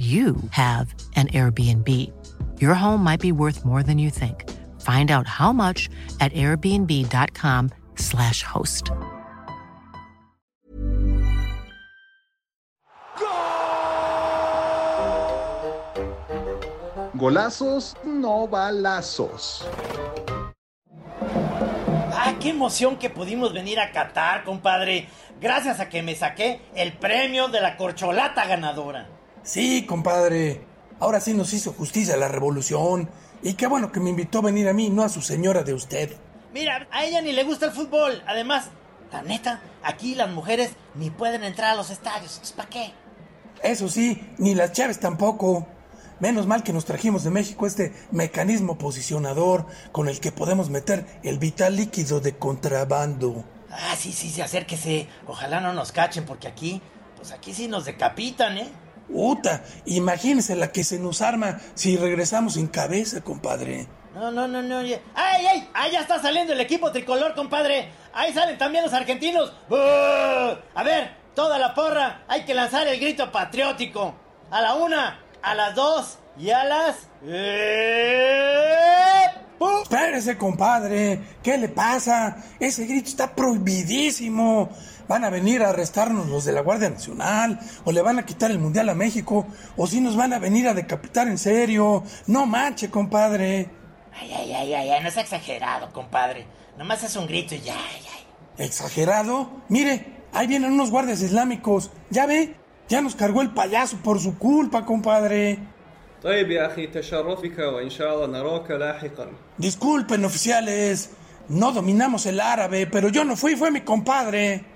you have an Airbnb. Your home might be worth more than you think. Find out how much at airbnb.com/slash host. Golazos, no balazos. ¡Ah, qué emoción que pudimos venir a Qatar, compadre! Gracias a que me saqué el premio de la corcholata ganadora. Sí, compadre. Ahora sí nos hizo justicia la revolución. Y qué bueno que me invitó a venir a mí, no a su señora de usted. Mira, a ella ni le gusta el fútbol. Además, la neta, aquí las mujeres ni pueden entrar a los estadios. ¿Para qué? Eso sí, ni las chaves tampoco. Menos mal que nos trajimos de México este mecanismo posicionador con el que podemos meter el vital líquido de contrabando. Ah, sí, sí, sí, acérquese. Ojalá no nos cachen porque aquí, pues aquí sí nos decapitan, ¿eh? Uta, imagínese la que se nos arma si regresamos sin cabeza, compadre. No, no, no, no. ¡Ay, ay! ¡Ahí ya está saliendo el equipo tricolor, compadre! ¡Ahí salen también los argentinos! A ver, toda la porra, hay que lanzar el grito patriótico. A la una, a las dos y a las... ¡Eh! Espérese, compadre. ¿Qué le pasa? Ese grito está prohibidísimo. Van a venir a arrestarnos los de la Guardia Nacional, o le van a quitar el Mundial a México, o si nos van a venir a decapitar en serio. No manche, compadre. Ay, ay, ay, ay, no es exagerado, compadre. Nomás es un grito y ya, ay, ay. ¿Exagerado? Mire, ahí vienen unos guardias islámicos. ¿Ya ve? Ya nos cargó el payaso por su culpa, compadre. Disculpen, oficiales. No dominamos el árabe, pero yo no fui, fue mi compadre.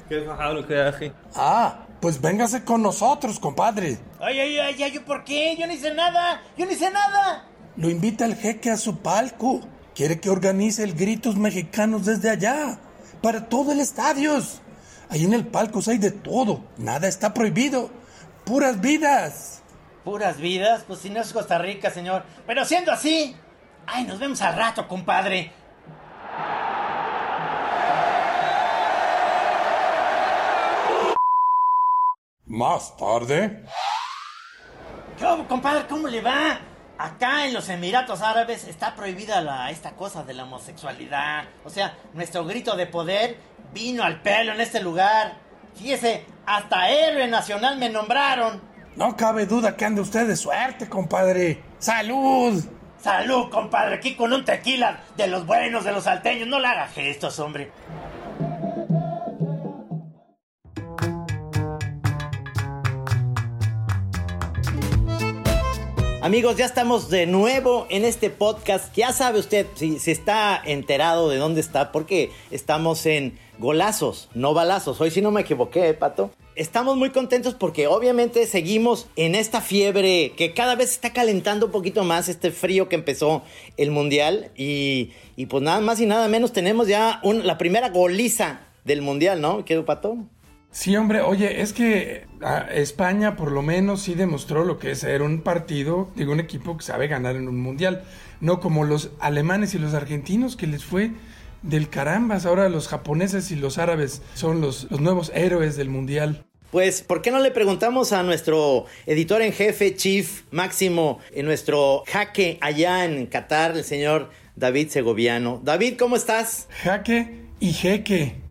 Ah, pues véngase con nosotros, compadre. Ay, ay, ay, ay, ¿por qué? Yo no hice nada. Yo no hice nada. Lo invita el jeque a su palco. Quiere que organice el Gritos Mexicanos desde allá. Para todo el estadio. Ahí en el palco hay de todo. Nada está prohibido. Puras vidas. ¿Puras vidas? Pues si no es Costa Rica, señor. Pero siendo así. Ay, nos vemos al rato, compadre. Más tarde. ¿Qué compadre? ¿Cómo le va? Acá en los Emiratos Árabes está prohibida la, esta cosa de la homosexualidad. O sea, nuestro grito de poder vino al pelo en este lugar. Fíjese, hasta héroe nacional me nombraron. No cabe duda que ande usted de suerte, compadre. ¡Salud! Salud, compadre, aquí con un tequila de los buenos, de los salteños. No le haga gestos, hombre. Amigos, ya estamos de nuevo en este podcast. Ya sabe usted, si, se está enterado de dónde está, porque estamos en golazos, no balazos. Hoy sí no me equivoqué, ¿eh, Pato. Estamos muy contentos porque obviamente seguimos en esta fiebre que cada vez está calentando un poquito más este frío que empezó el mundial y, pues nada más y nada menos tenemos ya la primera goliza del mundial, ¿no? ¿Qué, Pato? Sí, hombre, oye, es que España por lo menos sí demostró lo que es ser un partido, digo, un equipo que sabe ganar en un mundial, no como los alemanes y los argentinos que les fue del carambas, ahora los japoneses y los árabes son los, los nuevos héroes del mundial. Pues, ¿por qué no le preguntamos a nuestro editor en jefe, Chief Máximo, en nuestro jaque allá en Qatar, el señor David Segoviano? David, ¿cómo estás? Jaque y jeque.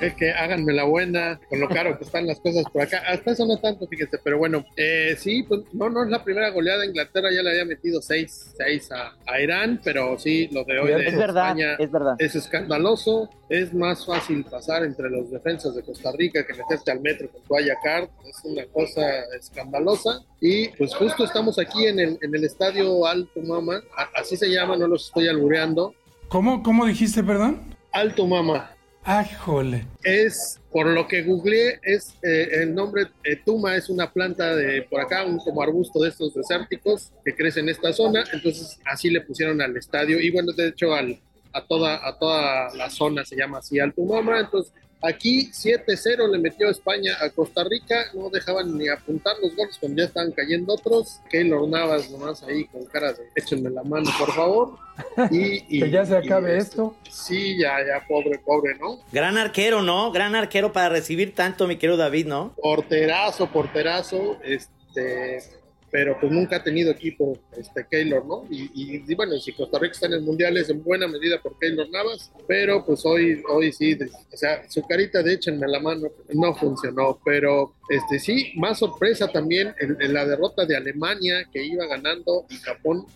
Es que háganme la buena con lo caro que están las cosas por acá. Hasta eso no tanto, fíjese, pero bueno, eh, sí, pues no, no es la primera goleada. Inglaterra ya le había metido 6 seis, a, Irán, pero sí, lo de hoy de España es, verdad. es escandaloso. Es más fácil pasar entre los defensas de Costa Rica que meterte al metro con toalla card. Es una cosa escandalosa. Y pues justo estamos aquí en el, en el estadio Alto Mama, así se llama, no los estoy albureando. ¿Cómo, cómo dijiste, perdón? Alto Mama. ¡Ay, jole! Es, por lo que googleé, es eh, el nombre eh, Tuma es una planta de por acá, un como arbusto de estos desérticos que crece en esta zona, entonces así le pusieron al estadio. Y bueno, de hecho al, a, toda, a toda la zona se llama así Altumama, entonces Aquí 7-0 le metió España a Costa Rica, no dejaban ni apuntar los goles cuando ya estaban cayendo otros. Keylor Navas nomás ahí con cara de échenme la mano, por favor. Y, que ya se acabe este, esto. Sí, ya, ya, pobre, pobre, ¿no? Gran arquero, ¿no? Gran arquero para recibir tanto, mi querido David, ¿no? Porterazo, porterazo, este pero pues nunca ha tenido equipo este Keylor, ¿no? Y, y, bueno, si Costa Rica está en el Mundial es en buena medida por Keylor Navas, pero pues hoy, hoy sí, o sea, su carita de échenme la mano no funcionó, pero este sí, más sorpresa también en la derrota de Alemania que iba ganando y Japón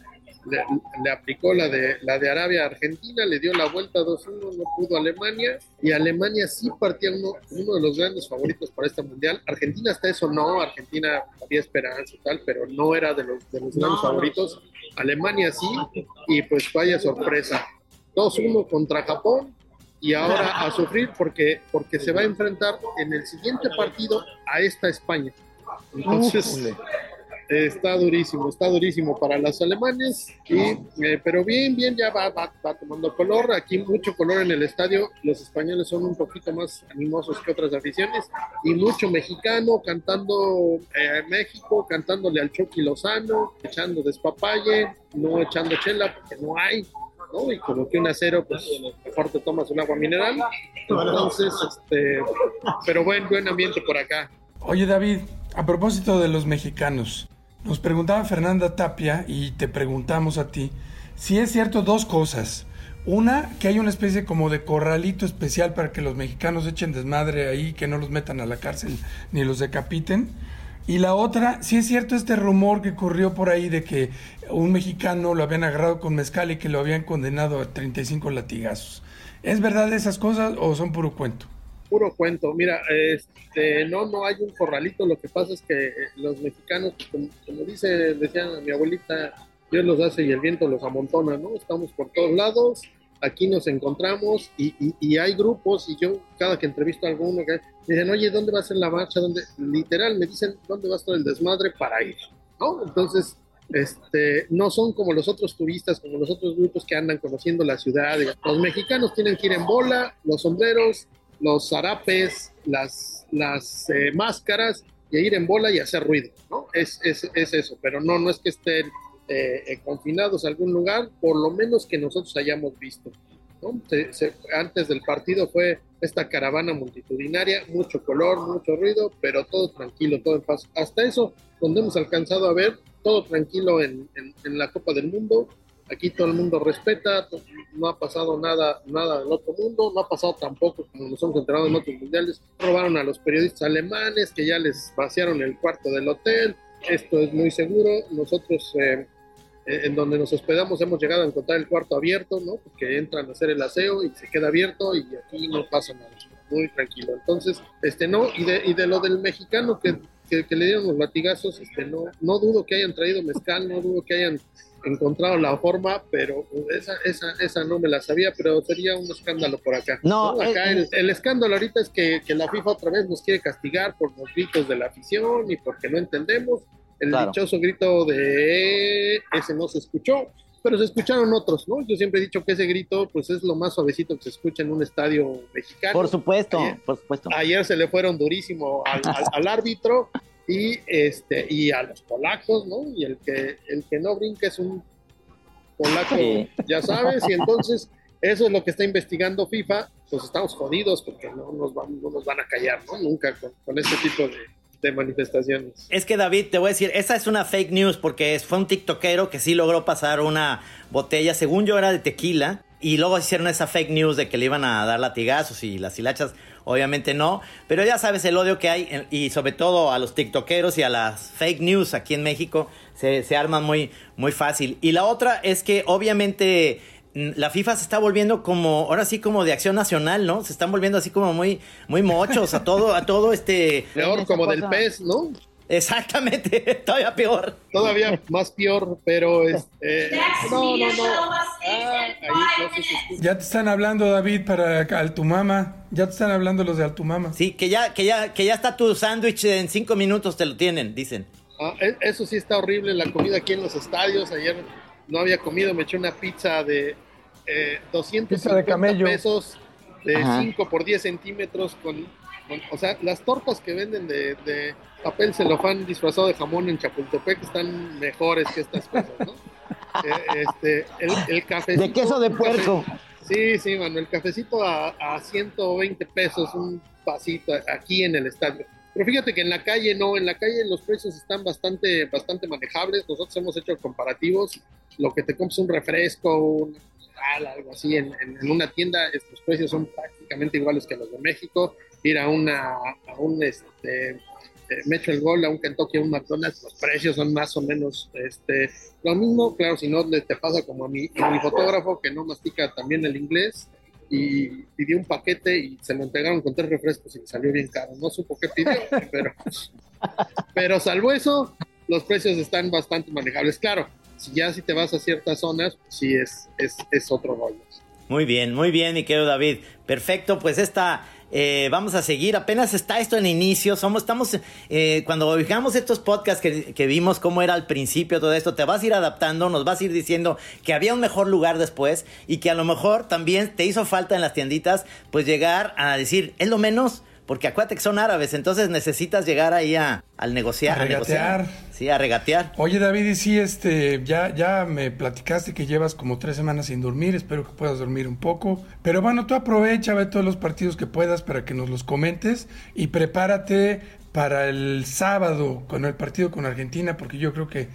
le, aplicó la de, la de Arabia a Argentina, le dio la vuelta 2-1, no pudo Alemania, y Alemania sí partía uno, uno de los grandes favoritos para este mundial. Argentina hasta eso no, Argentina había esperanza y tal, pero no era de los, de los grandes favoritos. Alemania sí, y pues vaya sorpresa. 2-1 contra Japón, y ahora a sufrir porque, porque se va a enfrentar en el siguiente partido a esta España. Entonces, Está durísimo, está durísimo para los alemanes, y, eh, pero bien, bien, ya va, va, tomando color. Aquí mucho color en el estadio. Los españoles son un poquito más animosos que otras aficiones y mucho mexicano cantando eh, México, cantándole al Chucky Lozano, echando despapalle, no echando chela porque no hay. ¿no? Y como que un acero, pues mejor te tomas un agua mineral. Entonces, este, pero buen, buen ambiente por acá. Oye David, a propósito de los mexicanos, nos preguntaba Fernanda Tapia y te preguntamos a ti si es cierto dos cosas. Una, que hay una especie como de corralito especial para que los mexicanos echen desmadre ahí, que no los metan a la cárcel ni los decapiten. Y la otra, si es cierto este rumor que corrió por ahí de que un mexicano lo habían agarrado con mezcal y que lo habían condenado a 35 latigazos. ¿Es verdad esas cosas o son puro cuento? Puro cuento. Mira, este, no, no hay un corralito. Lo que pasa es que eh, los mexicanos, como, dice, decía mi abuelita, Dios los hace y el viento los amontona, ¿no? Estamos por todos lados, aquí nos encontramos y, hay grupos y yo cada que entrevisto a alguno me dicen, oye, ¿dónde va a ser la marcha? ¿Dónde? Literal, me dicen, ¿dónde va a estar el desmadre para ir? ¿No? Entonces, este, no son como los otros turistas, como los otros grupos que andan conociendo la ciudad. Los mexicanos tienen que ir en bola, los sombreros, los zarapes, las, las eh, máscaras y ir en bola y hacer ruido, ¿no? Es, es, es eso, pero no, no es que estén eh, eh, confinados a algún lugar, por lo menos que nosotros hayamos visto. ¿no? antes del partido fue esta caravana multitudinaria, mucho color, mucho ruido, pero todo tranquilo, todo en paz. Hasta eso, donde hemos alcanzado a ver, todo tranquilo en, en, en la Copa del Mundo, Aquí todo el mundo respeta, no ha pasado nada, nada del otro mundo, no ha pasado tampoco, como nos hemos enterado en otros mundiales, robaron a los periodistas alemanes que ya les vaciaron el cuarto del hotel, esto es muy seguro, nosotros eh, eh, en donde nos hospedamos hemos llegado a encontrar el cuarto abierto, ¿no? Porque entran a hacer el aseo y se queda abierto y aquí no pasa nada, muy tranquilo. Entonces, este no, y de, y de lo del mexicano que, que, que le dieron los latigazos, este no, no dudo que hayan traído mezcal, no dudo que hayan encontrado la forma, pero esa, esa, esa no me la sabía, pero sería un escándalo por acá. No, acá el, el, escándalo ahorita es que, que, la FIFA otra vez nos quiere castigar por los gritos de la afición y porque no entendemos. El dichoso grito de ese no se escuchó, pero se escucharon otros, ¿no? Yo siempre he dicho que ese grito, pues es lo más suavecito que se escucha en un estadio mexicano. Por supuesto, por supuesto. Ayer se le fueron durísimo al, al, al árbitro y este y a los polacos, ¿no? Y el que el que no brinca es un polaco, ya sabes, y entonces eso es lo que está investigando FIFA, pues estamos jodidos porque no nos van, no nos van a callar, ¿no? Nunca con, con este tipo de, de, manifestaciones. Es que David, te voy a decir, esa es una fake news porque fue un tiktokero que sí logró pasar una botella, según yo era de tequila, y luego hicieron esa fake news de que le iban a dar latigazos y las hilachas obviamente no, pero ya sabes el odio que hay y sobre todo a los tiktokeros y a las fake news aquí en México se, se arman muy, muy fácil. Y la otra es que obviamente la FIFA se está volviendo como, ahora sí como de acción nacional, ¿no? Se están volviendo así como muy, muy mochos a todo, a todo este... Peor como del pez, ¿no? Exactamente, todavía peor. Todavía más peor, pero este, no, no, no. Ah. Ya te están hablando, David, para Altumama. Ya te están hablando los de Altumama. Sí, que ya, que ya, que ya está tu sándwich en cinco minutos te lo tienen, dicen. Ah, e- eso sí está horrible, la comida aquí en los estadios. Ayer no había comido, me eché una pizza de eh, 250 Pizza de pesos de Ajá. 5 por 10 centímetros con, con- o sea, las tortas que venden de, de papel celofán disfrazado de jamón en Chapultepec están mejores que estas cosas, ¿no? Eh, este, el, el cafecito. De queso de puerco. Sí, sí, mano, el cafecito a, a 120 pesos, un pasito aquí en el estadio. Pero fíjate que en la calle no, en la calle los precios están bastante, bastante manejables. Nosotros hemos hecho comparativos. Lo que te compras un refresco, un algo así en, en- en una tienda, estos precios son prácticamente iguales que los de México. Ir a una, a un este, eh, me echo el gol a un Kentucky, a un McDonald's, los precios son más o menos este, lo mismo. Claro, si no te pasa como a mi, a mi fotógrafo que no mastica también el inglés y pidió un paquete y se lo entregaron con tres refrescos y le salió bien caro. No supo qué pidió, pero, pero salvo eso, los precios están bastante manejables. Claro, si ya si te vas a ciertas zonas, sí es, es, es otro rollo. Muy bien, muy bien, mi querido David. Perfecto, pues esta, eh, vamos a seguir. Apenas está esto en inicio. Somos, estamos, eh, cuando fijamos estos podcasts que, que vimos cómo era al principio todo esto, te vas a ir adaptando, nos vas a ir diciendo que había un mejor lugar después y que a lo mejor también te hizo falta en las tienditas, pues llegar a decir, es lo menos. Porque acuérdate que son árabes, entonces necesitas llegar ahí a, al negociar. A negociar. Sí, a regatear. Oye, David, y sí, este, ya, ya me platicaste que llevas como tres semanas sin dormir. Espero que puedas dormir un poco. Pero bueno, tú aprovecha, ve todos los partidos que puedas para que nos los comentes y prepárate para el sábado con el partido con Argentina, porque yo creo que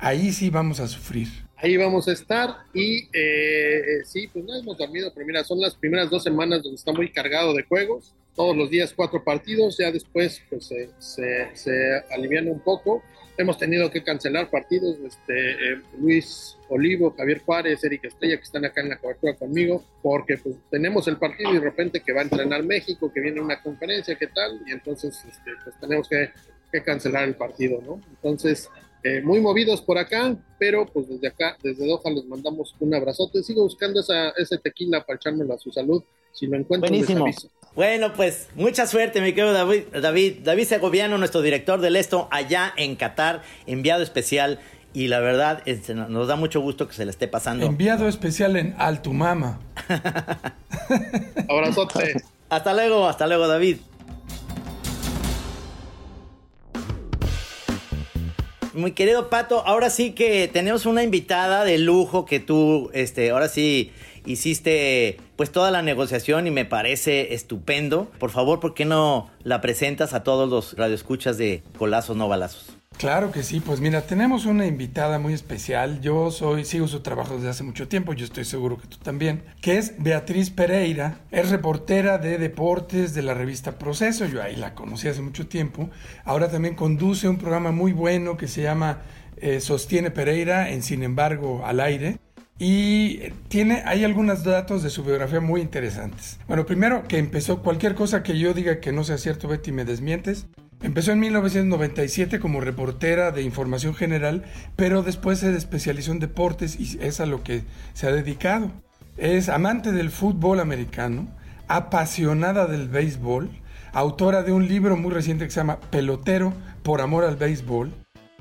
ahí sí vamos a sufrir. Ahí vamos a estar y eh, sí, pues no hemos dormido, pero mira, son las primeras dos semanas donde está muy cargado de juegos, todos los días cuatro partidos, ya después pues se, alivian un poco. Hemos tenido que cancelar partidos, este, eh, Luis Olivo, Javier Juárez, Eric Estrella, que están acá en la cobertura conmigo, porque pues tenemos el partido y de repente que va a entrenar México, que viene una conferencia, ¿qué tal? Y entonces este, pues tenemos que cancelar el partido, ¿no? Entonces, eh, muy movidos por acá, pero pues desde acá, desde Doha, les mandamos un abrazote. Sigo buscando esa, ese tequila para echármelo a su salud. Si lo encuentro, Buenísimo. les aviso. Bueno, pues mucha suerte, mi querido David. David, David Segoviano, nuestro director del esto, allá en Qatar, enviado especial. Y la verdad, este, no- nos da mucho gusto que se le esté pasando. Enviado especial en Altumama. Abrazote. Hasta luego, hasta luego, David. Mi querido Pato, ahora sí que tenemos una invitada de lujo que tú, este, ahora sí hiciste pues toda la negociación y me parece estupendo. Por favor, ¿por qué no la presentas a todos los radioescuchas de Golazos no balazos? Claro que sí, pues mira, tenemos una invitada muy especial. Yo soy, sigo su trabajo desde hace mucho tiempo, yo estoy seguro que tú también, que es Beatriz Pereira, es reportera de deportes de la revista Proceso, yo ahí la conocí hace mucho tiempo. Ahora también conduce un programa muy bueno que se llama eh, Sostiene Pereira en Sin embargo al aire. Y eh, tiene, hay algunos datos de su biografía muy interesantes. Bueno, primero que empezó cualquier cosa que yo diga que no sea cierto, Betty, me desmientes. Empezó en 1997 como reportera de información general, pero después se especializó en deportes y es a lo que se ha dedicado. Es amante del fútbol americano, apasionada del béisbol, autora de un libro muy reciente que se llama Pelotero por amor al béisbol.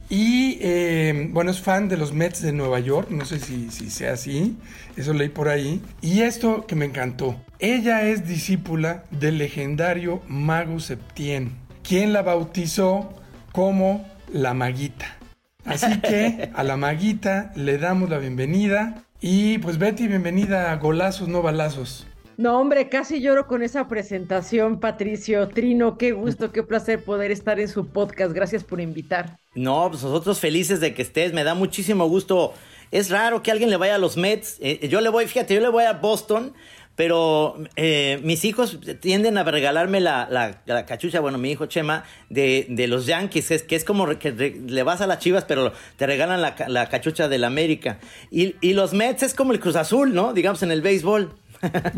Y eh, bueno, es fan de los Mets de Nueva York, no sé si, si sea así, eso leí por ahí. Y esto que me encantó, ella es discípula del legendario mago Septien, quien la bautizó como la maguita. Así que a la maguita le damos la bienvenida. Y pues Betty, bienvenida a Golazos no Balazos. No, hombre, casi lloro con esa presentación, Patricio. Trino, qué gusto, qué placer poder estar en su podcast. Gracias por invitar. No, pues nosotros felices de que estés, me da muchísimo gusto. Es raro que alguien le vaya a los Mets. Eh, yo le voy, fíjate, yo le voy a Boston, pero eh, mis hijos tienden a regalarme la, la- la cachucha, bueno, mi hijo Chema, de, de los Yankees, es, que es como que re- le vas a las chivas, pero te regalan la, la cachucha del América. Y, y los Mets es como el Cruz Azul, ¿no? Digamos en el béisbol.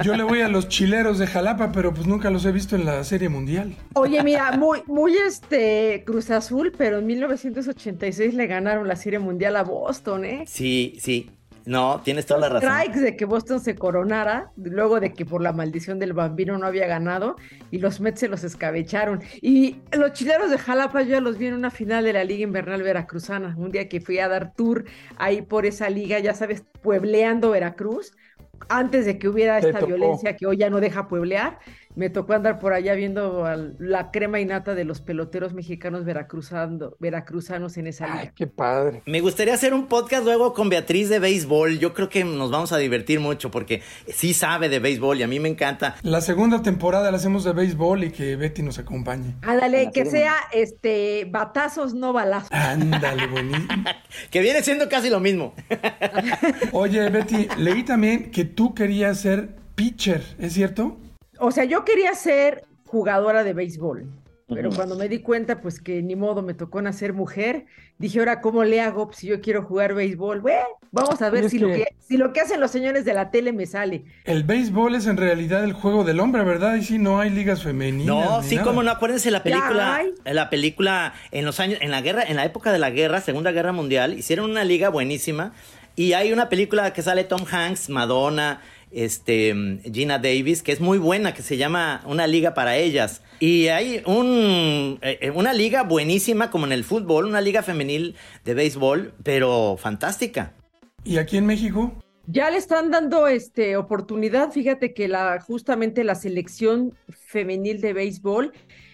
Yo le voy a los chileros de Jalapa, pero pues nunca los he visto en la Serie Mundial. Oye, mira, muy, muy este Cruz Azul, pero en 1986 le ganaron la Serie Mundial a Boston, ¿eh? Sí, sí. No, tienes toda la razón. Strikes de que Boston se coronara, luego de que por la maldición del bambino no había ganado, y los Mets se los escabecharon. Y los chileros de Jalapa yo ya los vi en una final de la Liga Invernal Veracruzana, un día que fui a dar tour ahí por esa liga, ya sabes, puebleando Veracruz, antes de que hubiera Te esta tocó. violencia que hoy ya no deja pueblear. Me tocó andar por allá viendo al- la crema y nata de los peloteros mexicanos veracruzando, veracruzanos en esa Ay, liga. qué padre. Me gustaría hacer un podcast luego con Beatriz de béisbol. Yo creo que nos vamos a divertir mucho porque sí sabe de béisbol y a mí me encanta. La segunda temporada la hacemos de béisbol y que Betty nos acompañe. Ándale, que sea este batazos, no balazos. Ándale, buenísimo. Que viene siendo casi lo mismo. Oye, Betty, leí también que tú querías ser pitcher, ¿es cierto? O sea, yo quería ser jugadora de béisbol, pero cuando me di cuenta, pues que ni modo me tocó nacer mujer, dije, ahora, ¿cómo le hago si yo quiero jugar béisbol? Bueno, vamos a ver si, lo que- si lo que hacen los señores de la tele me sale. El béisbol es en realidad el juego del hombre, ¿verdad? Y sí, no hay ligas femeninas. No, sí, nada. como no, acuérdense la película, hay. la película en los años, en la guerra, en la época de la guerra, Segunda Guerra Mundial, hicieron una liga buenísima y hay una película que sale Tom Hanks, Madonna, este, Gina Davis, que es muy buena, que se llama Una Liga para Ellas. Y hay un, eh, eh, una liga buenísima como en el fútbol, una liga femenil de béisbol, pero fantástica. ¿Y aquí en México? Ya le están dando este oportunidad, fíjate que la justamente la selección femenil de béisbol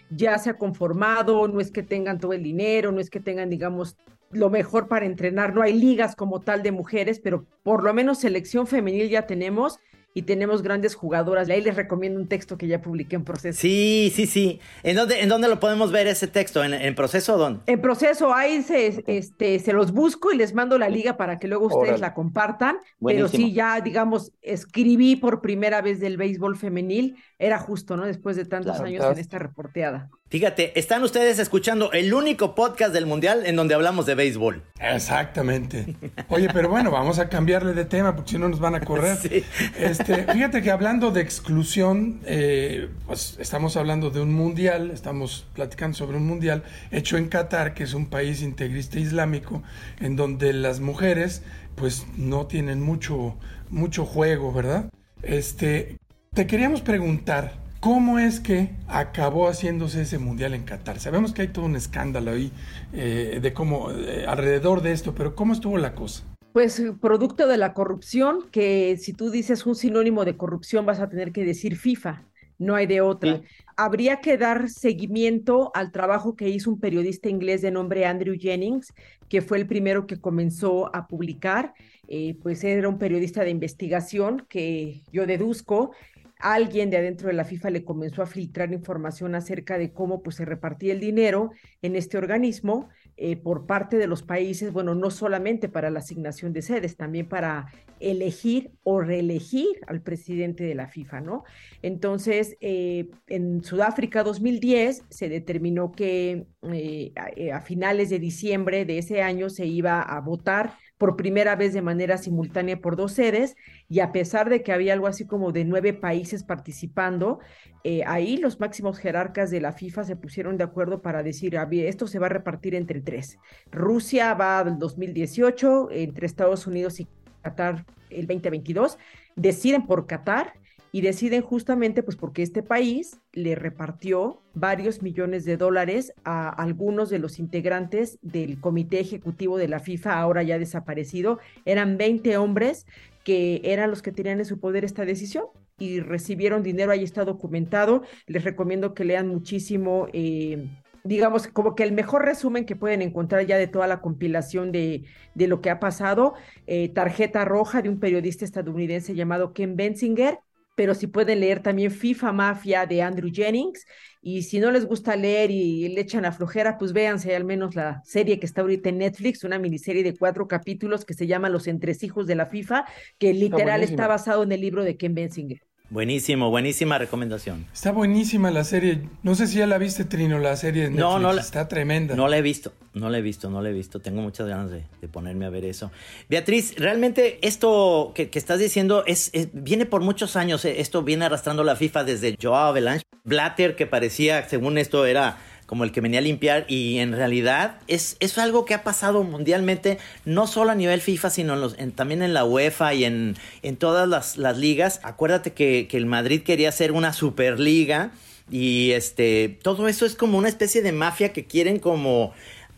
ya se ha conformado, no es que tengan todo el dinero, no es que tengan, digamos, lo mejor para entrenar, no hay ligas como tal de mujeres, pero por lo menos selección femenil ya tenemos y tenemos grandes jugadoras. Ahí les recomiendo un texto que ya publiqué en proceso. Sí, sí, sí. ¿En dónde, en dónde lo podemos ver ese texto? ¿En, en proceso o dónde? En proceso, ahí se, este, se los busco y les mando la liga para que luego ustedes Órale. la compartan. Buenísimo. Pero sí, ya, digamos, escribí por primera vez del béisbol femenil. Era justo, ¿no? Después de tantos Claro. años en esta reporteada. Fíjate, están ustedes escuchando el único podcast del Mundial en donde hablamos de béisbol. Exactamente. Oye, pero bueno, vamos a cambiarle de tema porque si no nos van a correr. Sí. Este, fíjate que hablando de exclusión, eh, pues estamos hablando de un mundial, estamos platicando sobre un mundial hecho en Qatar, que es un país integrista islámico, en donde las mujeres pues no tienen mucho, mucho juego, ¿verdad? Este, te queríamos preguntar, ¿cómo es que acabó haciéndose ese mundial en Qatar? Sabemos que hay todo un escándalo ahí eh, de cómo, eh, alrededor de esto, pero ¿cómo estuvo la cosa? Pues eh, producto de la corrupción, que si tú dices un sinónimo de corrupción vas a tener que decir FIFA, no hay de otra. Sí. Habría que dar seguimiento al trabajo que hizo un periodista inglés de nombre Andrew Jennings, que fue el primero que comenzó a publicar. Eh, pues era un periodista de investigación que yo deduzco alguien de adentro de la FIFA le comenzó a filtrar información acerca de cómo pues, se repartía el dinero en este organismo eh, por parte de los países, bueno, no solamente para la asignación de sedes, también para elegir o reelegir al presidente de la FIFA, ¿no? Entonces, eh, en Sudáfrica 2010 se determinó que eh, a, a finales de diciembre de ese año se iba a votar por primera vez de manera simultánea por dos sedes y a pesar de que había algo así como de nueve países participando, eh, ahí los máximos jerarcas de la FIFA se pusieron de acuerdo para decir, "A ver, esto se va a repartir entre tres. Rusia va del 2018, entre Estados Unidos y Qatar el 2022, deciden por Qatar y deciden justamente pues porque este país le repartió varios millones de dólares a algunos de los integrantes del comité ejecutivo de la FIFA, ahora ya desaparecido. Eran 20 hombres que eran los que tenían en su poder esta decisión y recibieron dinero, ahí está documentado. Les recomiendo que lean muchísimo. Eh, digamos, como que el mejor resumen que pueden encontrar ya de toda la compilación de, de lo que ha pasado, eh, tarjeta roja de un periodista estadounidense llamado Ken Bensinger, pero si pueden leer también FIFA Mafia de Andrew Jennings, y si no les gusta leer y, le echan a flojera, pues véanse al menos la serie que está ahorita en Netflix, una miniserie de cuatro capítulos que se llama Los Entresijos de la FIFA, que literal buenísima. está basado en el libro de Ken Bensinger. Buenísimo, buenísima recomendación. Está buenísima la serie. No sé si ya la viste, Trino, la serie de Netflix. No, no la, está tremenda. No la he visto, no la he visto, no la he visto. Tengo muchas ganas de, ponerme a ver eso. Beatriz, realmente esto que, estás diciendo es, viene por muchos años. Eh, esto viene arrastrando la FIFA desde Joao Avalanche. Blatter, que parecía, según esto, era como el que venía a limpiar y en realidad es, es algo que ha pasado mundialmente, no solo a nivel FIFA, sino también en la UEFA y en, en todas las, ligas. Acuérdate que, el Madrid quería hacer una superliga y este, todo eso es como una especie de mafia que quieren como...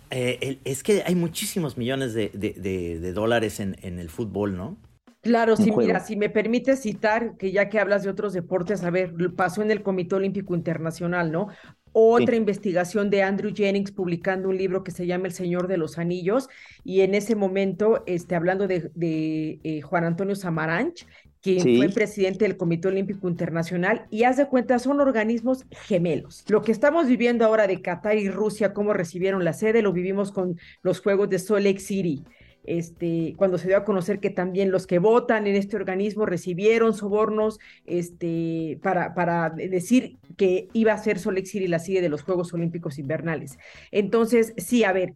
Eh, es que hay muchísimos millones de, dólares en, en el fútbol, ¿no? Claro, sí, mira, si me permite citar, que ya que hablas de otros deportes, a ver, pasó en el Comité Olímpico Internacional, ¿no? Otra investigación de Andrew Jennings publicando un libro que se llama El Señor de los Anillos y en ese momento, este, hablando de, eh, Juan Antonio Samaranch, quien fue presidente del Comité Olímpico Internacional, y haz de cuenta, son organismos gemelos. Lo que estamos viviendo ahora de Qatar y Rusia, cómo recibieron la sede, lo vivimos con los Juegos de Salt Lake City este, cuando se dio a conocer que también los que votan en este organismo recibieron sobornos este, para, para decir que iba a ser Solexir y la sigue de los Juegos Olímpicos Invernales. Entonces, sí, a ver,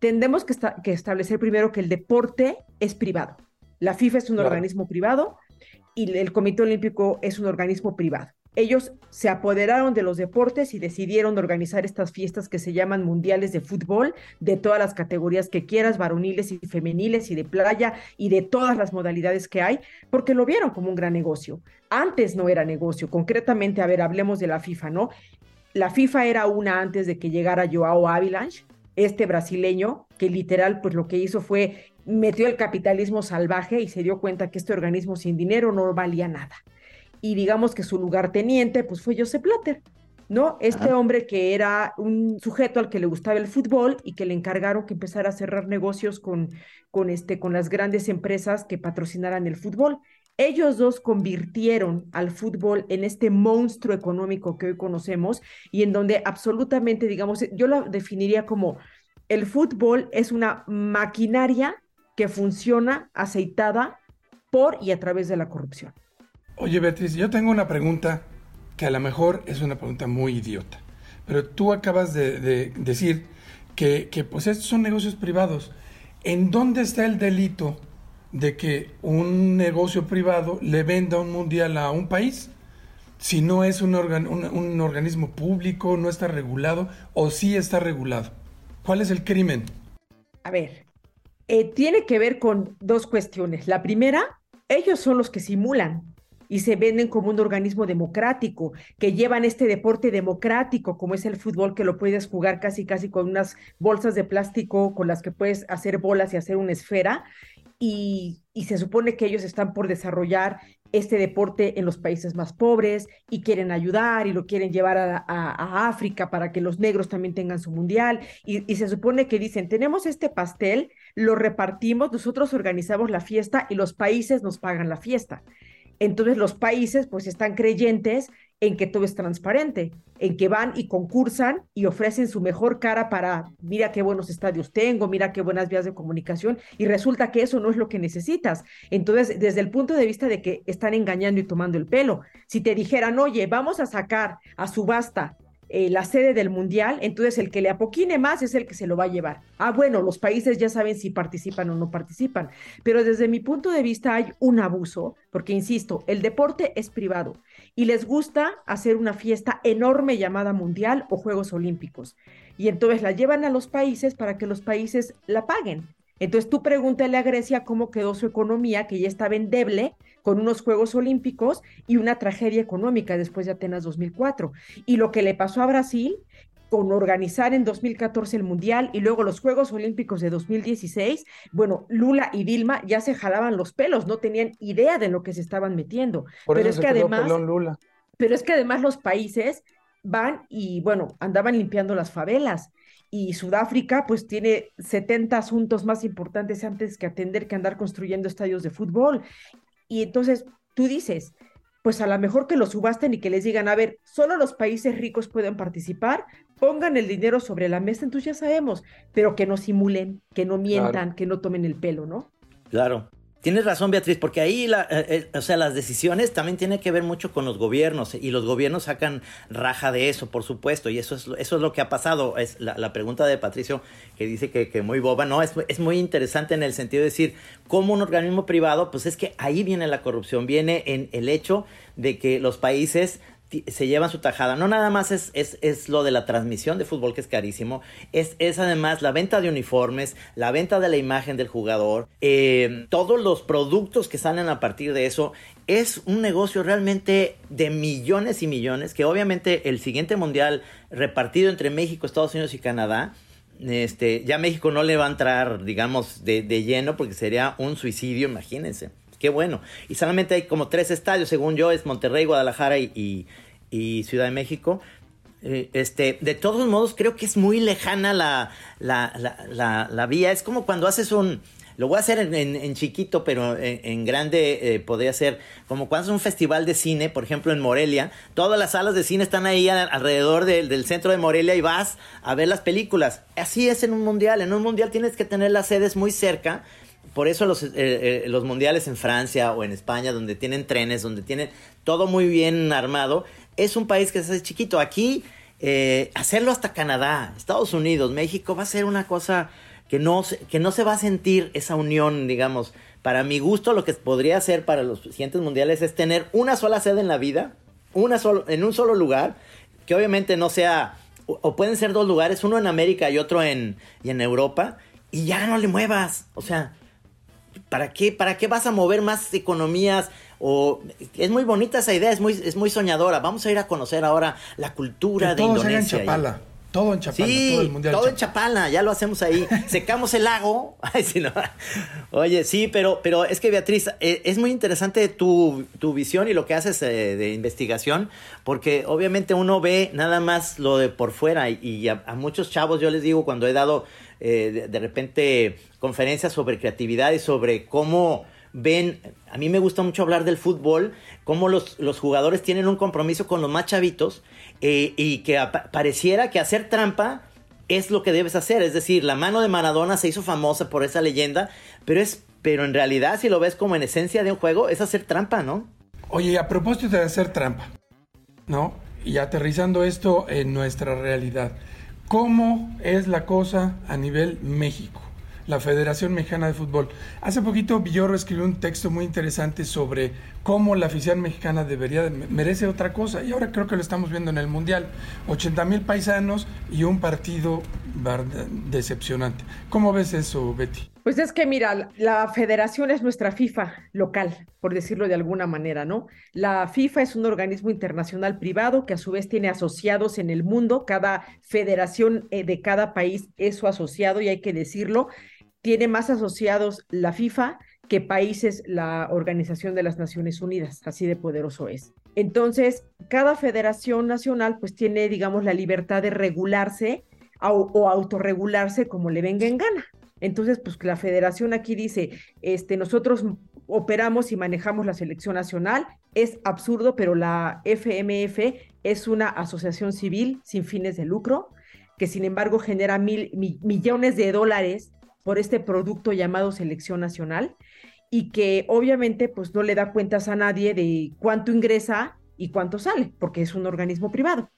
tendemos que, que establecer primero que el deporte es privado. La FIFA es un organismo privado y el Comité Olímpico es un organismo privado ellos se apoderaron de los deportes y decidieron organizar estas fiestas que se llaman mundiales de fútbol, de todas las categorías que quieras, varoniles y femeniles y de playa y de todas las modalidades que hay, porque lo vieron como un gran negocio. Antes no era negocio, concretamente, a ver, hablemos de la FIFA, ¿no? La FIFA era una antes de que llegara Joao Avalanche, este brasileño, que literal, pues lo que hizo fue metió el capitalismo salvaje y se dio cuenta que este organismo sin dinero no valía nada y digamos que su lugarteniente pues fue Joseph Blatter, ¿no? Este hombre que era un sujeto al que le gustaba el fútbol y que le encargaron que empezara a cerrar negocios con, con, este, con las grandes empresas que patrocinaran el fútbol. Ellos dos convirtieron al fútbol en este monstruo económico que hoy conocemos y en donde absolutamente, digamos, yo lo definiría como el fútbol es una maquinaria que funciona aceitada por y a través de la corrupción. Oye, Beatriz, yo tengo una pregunta que a lo mejor es una pregunta muy idiota, pero tú acabas de, decir que, pues estos son negocios privados. ¿En dónde está el delito de que un negocio privado le venda un mundial a un país? Si no es un, organismo público, no está regulado o sí está regulado. ¿Cuál es el crimen? A ver, eh, tiene que ver con dos cuestiones. La primera, ellos son los que simulan y se venden como un organismo democrático, que llevan este deporte democrático, como es el fútbol, que lo puedes jugar casi, casi con unas bolsas de plástico con las que puedes hacer bolas y hacer una esfera. Y, se supone que ellos están por desarrollar este deporte en los países más pobres y quieren ayudar y lo quieren llevar a, África para que los negros también tengan su mundial. Y, se supone que dicen, tenemos este pastel, lo repartimos, nosotros organizamos la fiesta y los países nos pagan la fiesta. Entonces los países pues están creyentes en que todo es transparente, en que van y concursan y ofrecen su mejor cara para, mira qué buenos estadios tengo, mira qué buenas vías de comunicación, y resulta que eso no es lo que necesitas. Entonces, desde el punto de vista de que están engañando y tomando el pelo, si te dijeran, oye, vamos a sacar a subasta eh, la sede del mundial, entonces el que le apoquine más es el que se lo va a llevar. Ah, bueno, los países ya saben si participan o no participan, pero desde mi punto de vista hay un abuso, porque insisto, el deporte es privado y les gusta hacer una fiesta enorme llamada mundial o Juegos Olímpicos. Y entonces la llevan a los países para que los países la paguen. Entonces tú pregúntale a Grecia cómo quedó su economía, que ya estaba endeble con unos Juegos Olímpicos y una tragedia económica después de Atenas 2004. Y lo que le pasó a Brasil con organizar en 2014 el Mundial y luego los Juegos Olímpicos de 2016, bueno, Lula y Dilma ya se jalaban los pelos, no tenían idea de lo que se estaban metiendo. pero es que además, Lula. pero es que además los países van y bueno, andaban limpiando las favelas y Sudáfrica pues tiene 70 asuntos más importantes antes que atender que andar construyendo estadios de fútbol. Y entonces tú dices, pues a lo mejor que lo subasten y que les digan, a ver, solo los países ricos pueden participar, pongan el dinero sobre la mesa, entonces ya sabemos, pero que no simulen, que no mientan, que no tomen el pelo, ¿no? Claro. Tienes razón, Beatriz, porque ahí, la, eh, eh, o sea, las decisiones también tienen que ver mucho con los gobiernos y los gobiernos sacan raja de eso, por supuesto, y eso es, eso es lo que ha pasado. Es la, pregunta de Patricio que dice que, que muy boba, no, es, es, muy interesante en el sentido de decir, como un organismo privado, pues es que ahí viene la corrupción, viene en el hecho de que los países se llevan su tajada. No nada más es, es, es, lo de la transmisión de fútbol que es carísimo, es, es además la venta de uniformes, la venta de la imagen del jugador, eh, todos los productos que salen a partir de eso. Es un negocio realmente de millones y millones que obviamente el siguiente mundial repartido entre México, Estados Unidos y Canadá, este, ya México no le va a entrar, digamos, de, de lleno porque sería un suicidio, imagínense. Qué bueno. Y solamente hay como tres estadios, según yo, es Monterrey, Guadalajara y, Ciudad de México. Eh, este, de todos modos, creo que es muy lejana la, la, vía. Es como cuando haces un... Lo voy a hacer en, chiquito, pero en, grande eh, podría ser como cuando haces un festival de cine, por ejemplo en Morelia. Todas las salas de cine están ahí alrededor del centro de Morelia y vas a ver las películas. Así es en un mundial. En un mundial tienes que tener las sedes muy cerca por eso los, eh, eh, los mundiales en Francia o en España, donde tienen trenes, donde tienen todo muy bien armado, es un país que es chiquito. Aquí, eh, hacerlo hasta Canadá, Estados Unidos, México, va a ser una cosa que no, que no se va a sentir esa unión, digamos. Para mi gusto, lo que podría hacer para los siguientes mundiales es tener una sola sede en la vida, una solo, en un solo lugar, que obviamente no sea, o, pueden ser dos lugares, uno en América y otro en, y en Europa, y ya no le muevas. O sea, ¿Para qué, ¿Para qué vas a mover más economías? O, es muy bonita esa idea, es muy, es muy soñadora. Vamos a ir a conocer ahora la cultura de Indonesia. Chapala. Todo en Chapala, sí, todo el mundial. Todo en Chapala, ya lo hacemos ahí. Secamos el lago. Ay, sí, no. Oye, sí, pero, pero es que Beatriz, eh, es muy interesante tu, tu, visión y lo que haces eh, de investigación, porque obviamente uno ve nada más lo de por fuera y, a, muchos chavos yo les digo cuando he dado eh, de, repente conferencias sobre creatividad y sobre cómo ven, a mí me gusta mucho hablar del fútbol, cómo los, los jugadores tienen un compromiso con los más chavitos eh, y que pareciera que hacer trampa es lo que debes hacer, es decir, la mano de Maradona se hizo famosa por esa leyenda, pero es pero en realidad si lo ves como en esencia de un juego es hacer trampa, ¿no? Oye, a propósito de hacer trampa, ¿no? Y aterrizando esto en nuestra realidad. ¿Cómo es la cosa a nivel México? La Federación Mexicana de Fútbol. Hace poquito Villoro escribió un texto muy interesante sobre cómo la afición mexicana debería merece otra cosa y ahora creo que lo estamos viendo en el Mundial. 80 mil paisanos y un partido decepcionante. ¿Cómo ves eso, Betty? Pues es que mira, la federación es nuestra FIFA local, por decirlo de alguna manera, ¿no? La FIFA es un organismo internacional privado que a su vez tiene asociados en el mundo. Cada federación eh, de cada país es su asociado y hay que decirlo. Tiene más asociados la FIFA que países la Organización de las Naciones Unidas, así de poderoso es. Entonces, cada federación nacional pues tiene, digamos, la libertad de regularse o autorregularse como le venga en gana. Entonces, pues la federación aquí dice, este, nosotros operamos y manejamos la selección nacional, es absurdo, pero la FMF es una asociación civil sin fines de lucro, que sin embargo genera mil, millones de dólares por este producto llamado selección nacional y que obviamente pues no le da cuentas a nadie de cuánto ingresa y cuánto sale, porque es un organismo privado.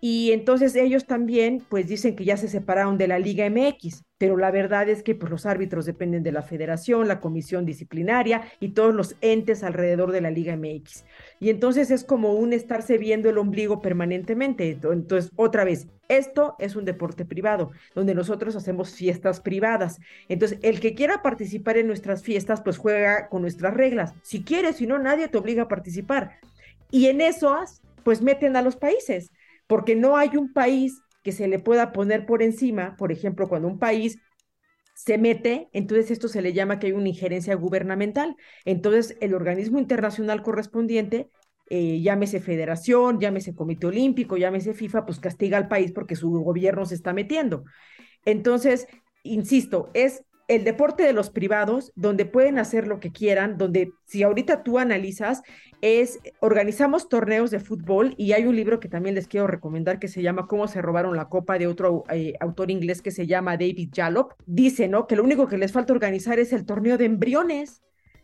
Y entonces ellos también pues dicen que ya se separaron de la Liga MX, pero la verdad es que pues, los árbitros dependen de la federación, la comisión disciplinaria y todos los entes alrededor de la Liga MX. Y entonces es como un estarse viendo el ombligo permanentemente. Entonces, otra vez, esto es un deporte privado, donde nosotros hacemos fiestas privadas. Entonces, el que quiera participar en nuestras fiestas, pues juega con nuestras reglas. Si quieres, si no, nadie te obliga a participar. Y en eso, pues meten a los países porque no hay un país que se le pueda poner por encima, por ejemplo, cuando un país se mete, entonces esto se le llama que hay una injerencia gubernamental. Entonces el organismo internacional correspondiente, eh, llámese federación, llámese comité olímpico, llámese FIFA, pues castiga al país porque su gobierno se está metiendo. Entonces, insisto, es el deporte de los privados, donde pueden hacer lo que quieran, donde si ahorita tú analizas, es organizamos torneos de fútbol y hay un libro que también les quiero recomendar que se llama Cómo se robaron la copa de otro eh, autor inglés que se llama David Jalop. Dice, ¿no? Que lo único que les falta organizar es el torneo de embriones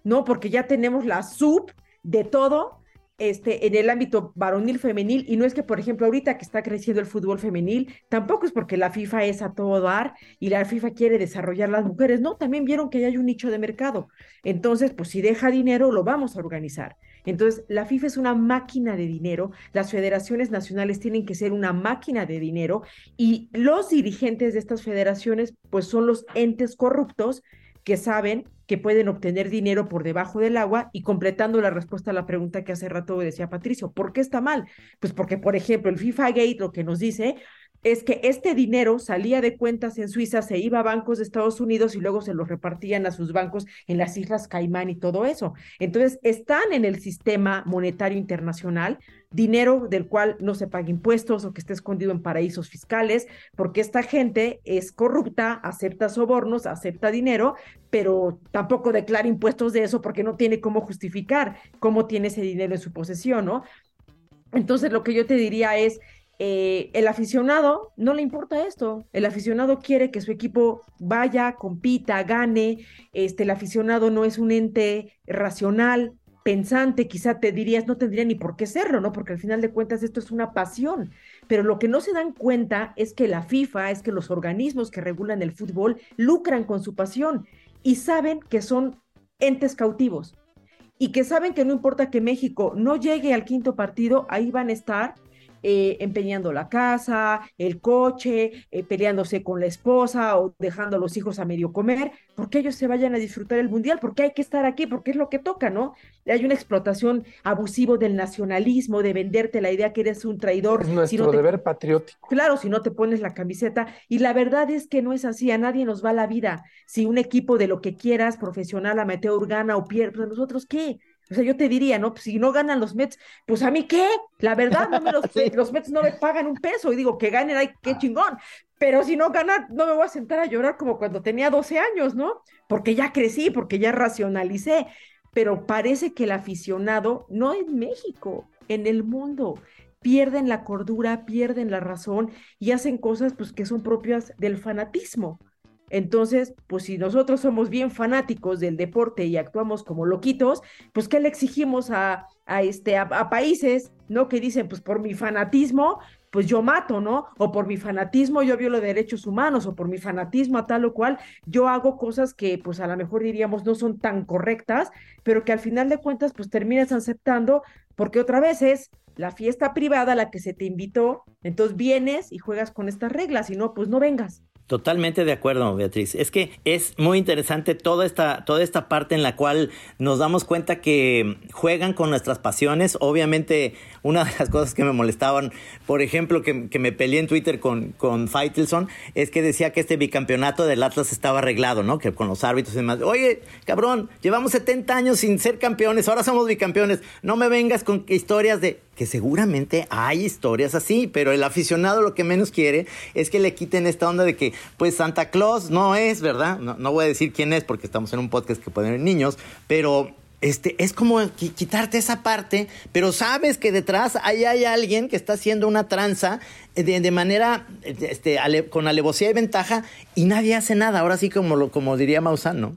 ¿no? Porque ya tenemos la sub de todo este, en el ámbito varonil femenil, y no es que, por ejemplo, ahorita que está creciendo el fútbol femenil, tampoco es porque la FIFA es a todo dar y la FIFA quiere desarrollar las mujeres, no, también vieron que hay un nicho de mercado. Entonces, pues si deja dinero, lo vamos a organizar. Entonces, la FIFA es una máquina de dinero, las federaciones nacionales tienen que ser una máquina de dinero y los dirigentes de estas federaciones, pues son los entes corruptos que saben que pueden obtener dinero por debajo del agua y completando la respuesta a la pregunta que hace rato decía Patricio, ¿por qué está mal? Pues porque, por ejemplo, el FIFA Gate lo que nos dice es que este dinero salía de cuentas en Suiza, se iba a bancos de Estados Unidos y luego se los repartían a sus bancos en las Islas Caimán y todo eso. Entonces, están en el sistema monetario internacional, dinero del cual no se paga impuestos o que esté escondido en paraísos fiscales, porque esta gente es corrupta, acepta sobornos, acepta dinero, pero tampoco declara impuestos de eso porque no tiene cómo justificar cómo tiene ese dinero en su posesión, ¿no? Entonces, lo que yo te diría es, eh, el aficionado no le importa esto. El aficionado quiere que su equipo vaya, compita, gane. Este, el aficionado no es un ente racional, pensante, quizá te dirías, no tendría ni por qué serlo, ¿no? Porque al final de cuentas esto es una pasión. Pero lo que no se dan cuenta es que la FIFA, es que los organismos que regulan el fútbol lucran con su pasión y saben que son entes cautivos y que saben que no importa que México no llegue al quinto partido, ahí van a estar eh, empeñando la casa, el coche, eh, peleándose con la esposa o dejando a los hijos a medio comer, porque ellos se vayan a disfrutar el mundial, porque hay que estar aquí, porque es lo que toca, ¿no? Hay una explotación abusiva del nacionalismo, de venderte la idea que eres un traidor. Es nuestro deber patriótico. Claro, si no te pones la camiseta. Y la verdad es que no es así, a nadie nos va la vida. Si un equipo de lo que quieras, profesional, amateur, gana o pierde, pues nosotros qué? O sea, yo te diría, ¿no? Pues si no ganan los Mets, pues a mí qué? La verdad, no me los, los Mets no me pagan un peso y digo que ganen, ay, qué ah. chingón. Pero si no ganan, no me voy a sentar a llorar como cuando tenía 12 años, ¿no? Porque ya crecí, porque ya racionalicé. Pero parece que el aficionado, no en México, en el mundo, pierden la cordura, pierden la razón y hacen cosas pues que son propias del fanatismo. Entonces, pues si nosotros somos bien fanáticos del deporte y actuamos como loquitos, pues ¿qué le exigimos a, a este, a, países, ¿no? Que dicen, pues por mi fanatismo, pues yo mato, ¿no? O por mi fanatismo yo violo derechos humanos, o por mi fanatismo a tal o cual, yo hago cosas que pues a lo mejor diríamos no son tan correctas, pero que al final de cuentas pues terminas aceptando, porque otra vez es la fiesta privada la que se te invitó, entonces vienes y juegas con estas reglas, y no, pues no vengas. Totalmente de acuerdo, Beatriz. Es que es muy interesante toda esta, toda esta parte en la cual nos damos cuenta que juegan con nuestras pasiones. Obviamente, una de las cosas que me molestaban, por ejemplo, que, me peleé en Twitter con, con Faitelson, es que decía que este bicampeonato del Atlas estaba arreglado, ¿no? Que con los árbitros y demás. Oye, cabrón, llevamos 70 años sin ser campeones, ahora somos bicampeones. No me vengas con historias de que seguramente hay historias así, pero el aficionado lo que menos quiere es que le quiten esta onda de que, pues Santa Claus no es, ¿verdad? No, voy a decir quién es porque estamos en un podcast que pueden ver niños, pero este, es como quitarte esa parte, pero sabes que detrás ahí hay alguien que está haciendo una tranza de, manera este, con alevosía y ventaja y nadie hace nada. Ahora sí, como, lo, como diría Maussan, ¿no?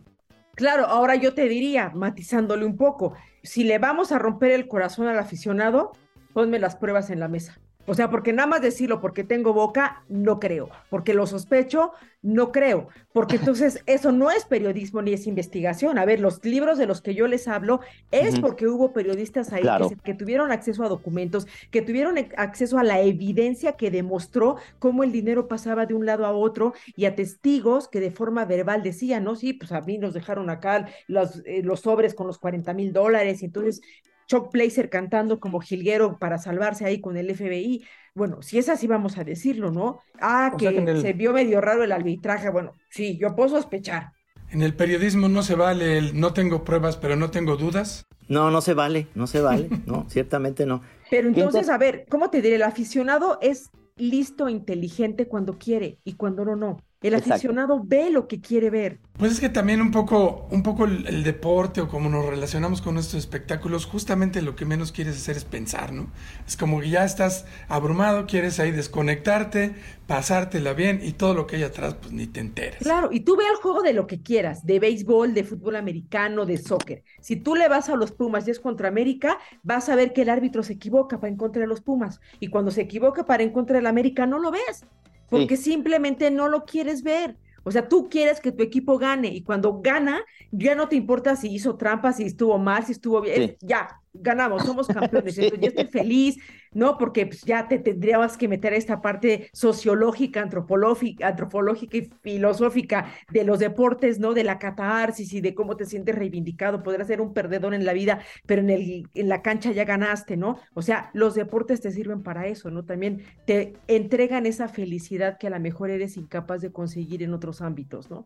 Claro, ahora yo te diría, matizándole un poco, si le vamos a romper el corazón al aficionado, ponme las pruebas en la mesa. O sea, porque nada más decirlo porque tengo boca, no creo. Porque lo sospecho, no creo. Porque entonces eso no es periodismo ni es investigación. A ver, los libros de los que yo les hablo es porque hubo periodistas ahí que, que, tuvieron acceso a documentos, que tuvieron acceso a la evidencia que demostró cómo el dinero pasaba de un lado a otro y a testigos que de forma verbal decían, no, sí, pues a mí nos dejaron acá los, eh, los sobres con los 40 mil dólares y entonces Chuck Blazer cantando como jilguero para salvarse ahí con el FBI. Bueno, si es así, vamos a decirlo, ¿no? Ah, que, se vio medio raro el arbitraje. Bueno, sí, yo puedo sospechar. En el periodismo no se vale el no tengo pruebas, pero no tengo dudas. No, no se vale, no se vale, no, ciertamente no. Pero entonces, a ver, ¿cómo te diré? El aficionado es listo, inteligente cuando quiere y cuando no, no. El aficionado ve lo que quiere ver. Pues es que también un poco, un poco el, deporte o como nos relacionamos con estos espectáculos, justamente lo que menos quieres hacer es pensar, ¿no? Es como que ya estás abrumado, quieres ahí desconectarte, pasártela bien y todo lo que hay atrás, pues ni te enteres. Claro, y tú ve el juego de lo que quieras, de béisbol, de fútbol americano, de soccer. Si tú le vas a los Pumas y es contra América, vas a ver que el árbitro se equivoca para en contra de los Pumas. Y cuando se equivoca para en contra del América, no lo ves porque simplemente no lo quieres ver. O sea, tú quieres que tu equipo gane y cuando gana, ya no te importa si hizo trampas, si estuvo mal, si estuvo bien, ya, ganamos, somos campeones. Entonces, yo estoy feliz, ¿no? Porque pues, ya te tendrías que meter a esta parte sociológica, antropológica, antropológica y filosófica de los deportes, ¿no? De la catarsis y de cómo te sientes reivindicado. Podrás ser un perdedor en la vida, pero en, el, en la cancha ya ganaste, ¿no? O sea, los deportes te sirven para eso, ¿no? También te entregan esa felicidad que a lo mejor eres incapaz de conseguir en otros ámbitos, ¿no?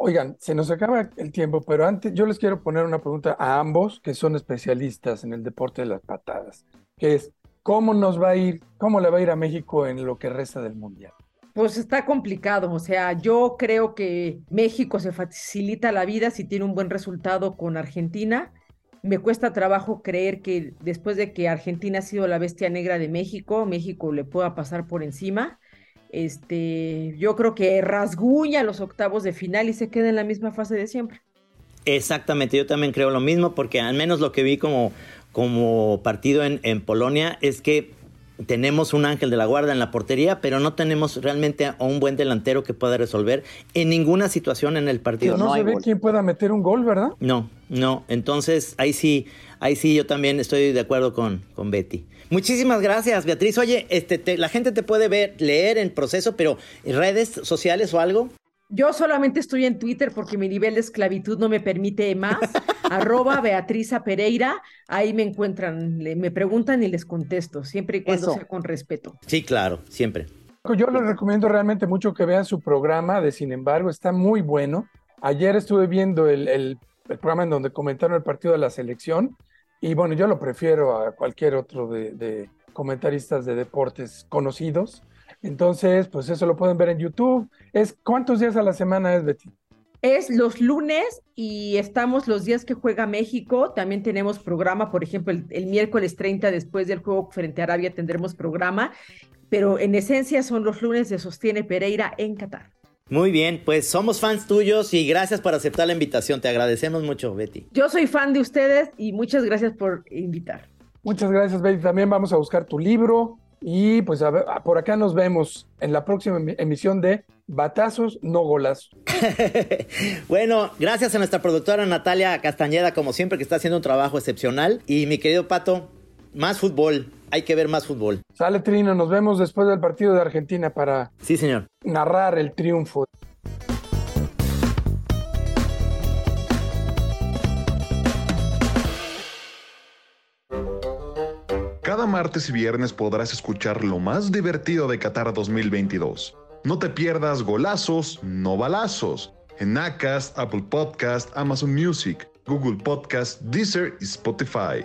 Oigan, se nos acaba el tiempo, pero antes yo les quiero poner una pregunta a ambos que son especialistas en el deporte de las patadas, que es, ¿cómo nos va a ir, cómo le va a ir a México en lo que resta del Mundial? Pues está complicado, o sea, yo creo que México se facilita la vida si tiene un buen resultado con Argentina. Me cuesta trabajo creer que después de que Argentina ha sido la bestia negra de México, México le pueda pasar por encima este, yo creo que rasguña los octavos de final y se queda en la misma fase de siempre. Exactamente, yo también creo lo mismo, porque al menos lo que vi como, como partido en, en Polonia es que tenemos un ángel de la guarda en la portería, pero no tenemos realmente a un buen delantero que pueda resolver en ninguna situación en el partido. no, se ve quién pueda meter un gol, ¿verdad? No, no. Entonces, ahí sí, ahí sí yo también estoy de acuerdo con, con Betty. Muchísimas gracias, Beatriz. Oye, este, la gente te puede ver, leer en proceso, pero redes sociales o algo. Yo solamente estoy en Twitter porque mi nivel de esclavitud no me permite más. Arroba Beatriza Pereira. Ahí me encuentran, me preguntan y les contesto, siempre y cuando sea con respeto. Sí, claro, siempre. Yo les recomiendo realmente mucho que vean su programa de Sin embargo, está muy bueno. Ayer estuve viendo el, el programa en donde comentaron el partido de la selección y bueno, yo lo prefiero a cualquier otro de, comentaristas de deportes conocidos. Entonces, pues eso lo pueden ver en YouTube. Es ¿Cuántos días a la semana es, Betty? Es los lunes y estamos los días que juega México. También tenemos programa, por ejemplo, el, el, miércoles 30 después del juego frente a Arabia tendremos programa, pero en esencia son los lunes de Sostiene Pereira en Qatar. Muy bien, pues somos fans tuyos y gracias por aceptar la invitación. Te agradecemos mucho, Betty. Yo soy fan de ustedes y muchas gracias por invitar. Muchas gracias, Betty. También vamos a buscar tu libro y pues a ver, por acá nos vemos en la próxima emisión de Batazos, no golazos. bueno, gracias a nuestra productora Natalia Castañeda, como siempre, que está haciendo un trabajo excepcional. Y mi querido Pato, más fútbol. Hay que ver más fútbol. Sale Trino, nos vemos después del partido de Argentina para sí, señor. narrar el triunfo. Cada martes y viernes podrás escuchar lo más divertido de Qatar 2022. No te pierdas golazos, no balazos. En Acast, Apple Podcast, Amazon Music, Google Podcast, Deezer y Spotify.